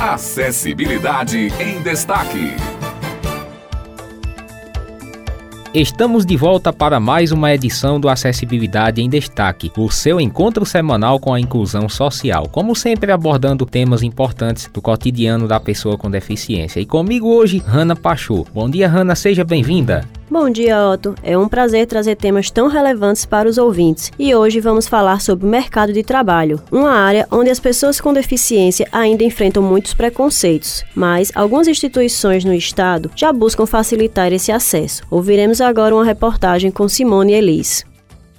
Acessibilidade em Destaque. Estamos de volta para mais uma edição do Acessibilidade em Destaque, o seu encontro semanal com a inclusão social, como sempre abordando temas importantes do cotidiano da pessoa com deficiência. E comigo hoje, Rana Pachu. Bom dia, Rana, seja bem-vinda. Bom dia, Otto. É um prazer trazer temas tão relevantes para os ouvintes. E hoje vamos falar sobre o mercado de trabalho, uma área onde as pessoas com deficiência ainda enfrentam muitos preconceitos, mas algumas instituições no estado já buscam facilitar esse acesso. Ouviremos agora uma reportagem com Simone Elis.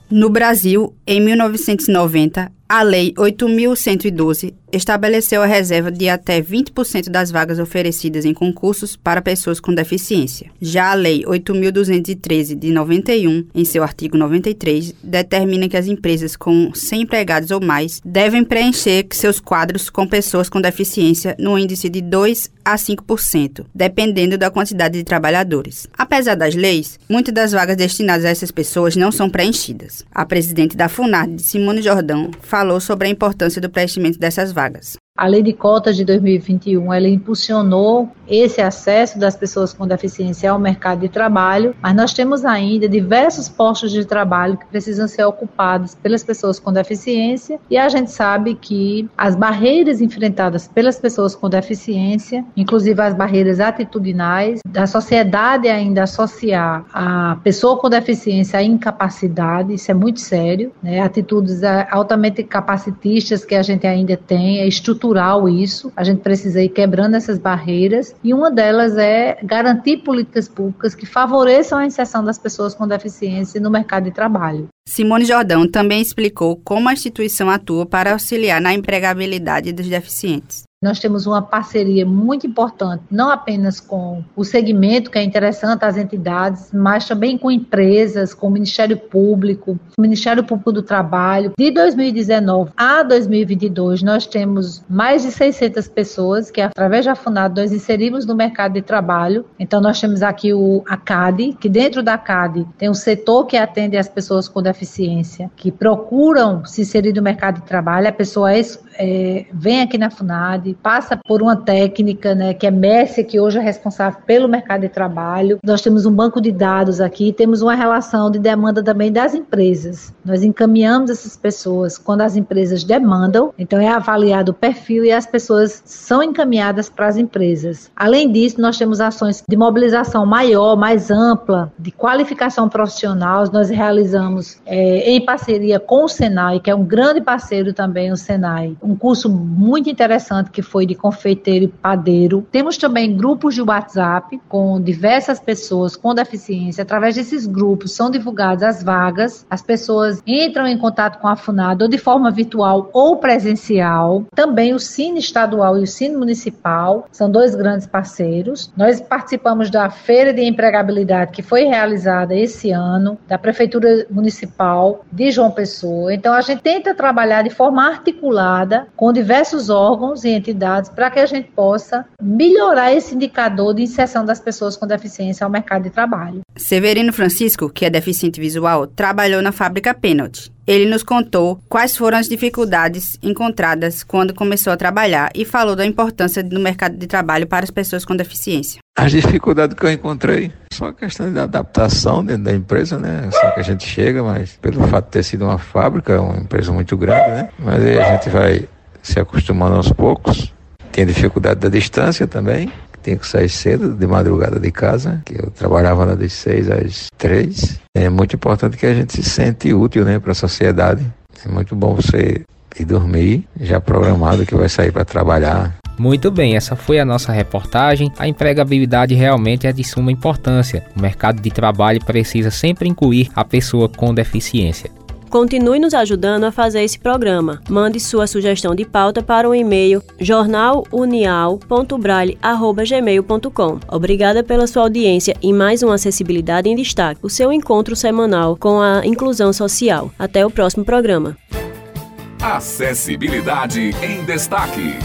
No Brasil, em 1990, a Lei 8.112 estabeleceu a reserva de até 20% das vagas oferecidas em concursos para pessoas com deficiência. Já a Lei 8.213 de 91, em seu artigo 93, determina que as empresas com 100 empregados ou mais devem preencher seus quadros com pessoas com deficiência no índice de 2 a 5%, dependendo da quantidade de trabalhadores. Apesar das leis, muitas das vagas destinadas a essas pessoas não são preenchidas. A presidente da FUNARD, Simone Jordão, falou sobre a importância do preenchimento dessas vagas vagas. A lei de cotas de 2021, ela impulsionou esse acesso das pessoas com deficiência ao mercado de trabalho, mas nós temos ainda diversos postos de trabalho que precisam ser ocupados pelas pessoas com deficiência, e a gente sabe que as barreiras enfrentadas pelas pessoas com deficiência, inclusive as barreiras atitudinais, da sociedade ainda associar a pessoa com deficiência à incapacidade, isso é muito sério, né? Atitudes altamente capacitistas que a gente ainda tem, é estrutural isso, a gente precisa ir quebrando essas barreiras e uma delas é garantir políticas públicas que favoreçam a inserção das pessoas com deficiência no mercado de trabalho. Simone Jordão também explicou como a instituição atua para auxiliar na empregabilidade dos deficientes. Nós temos uma parceria muito importante, não apenas com o segmento, que é interessante, as entidades, mas também com empresas, com o Ministério Público, o Ministério Público do Trabalho. De 2019 a 2022, nós temos mais de 600 pessoas que, através da FUNAD, nós inserimos no mercado de trabalho. Então, nós temos aqui o ACAD, que dentro da ACAD tem um setor que atende as pessoas com deficiência, que procuram se inserir no mercado de trabalho. A pessoa é, é, vem aqui na FUNAD, passa por uma técnica, né, que é Messi, que hoje é responsável pelo mercado de trabalho. Nós temos um banco de dados aqui, temos uma relação de demanda também das empresas. Nós encaminhamos essas pessoas quando as empresas demandam, então é avaliado o perfil e as pessoas são encaminhadas para as empresas. Além disso, nós temos ações de mobilização maior, mais ampla, de qualificação profissional. Nós realizamos é, em parceria com o Senai, que é um grande parceiro também, o Senai, um curso muito interessante que que foi de confeiteiro e padeiro. Temos também grupos de WhatsApp com diversas pessoas com deficiência. Através desses grupos são divulgadas as vagas, as pessoas entram em contato com a FUNAD ou de forma virtual ou presencial. Também o Cine Estadual e o Cine Municipal são dois grandes parceiros. Nós participamos da Feira de Empregabilidade que foi realizada esse ano, da Prefeitura Municipal de João Pessoa. Então a gente tenta trabalhar de forma articulada com diversos órgãos e entidades entidades para que a gente possa melhorar esse indicador de inserção das pessoas com deficiência ao mercado de trabalho. Severino Francisco, que é deficiente visual, trabalhou na fábrica Penalty. Ele nos contou quais foram as dificuldades encontradas quando começou a trabalhar e falou da importância do mercado de trabalho para as pessoas com deficiência. As dificuldades que eu encontrei, só a questão de adaptação dentro da empresa, né? Só que a gente chega, mas pelo fato de ter sido uma fábrica, uma empresa muito grande, né? Mas aí a gente vai se acostumando aos poucos. Tem dificuldade da distância também, tenho que sair cedo, de madrugada de casa, que eu trabalhava lá das seis às três. É muito importante que a gente se sente útil né, para a sociedade. É muito bom você ir dormir, já programado que vai sair para trabalhar. Muito bem, essa foi a nossa reportagem. A empregabilidade realmente é de suma importância. O mercado de trabalho precisa sempre incluir a pessoa com deficiência. Continue nos ajudando a fazer esse programa. Mande sua sugestão de pauta para o e-mail jornalunial.braille.gmail.com. Obrigada pela sua audiência e mais uma Acessibilidade em Destaque, o seu encontro semanal com a inclusão social. Até o próximo programa. Acessibilidade em Destaque.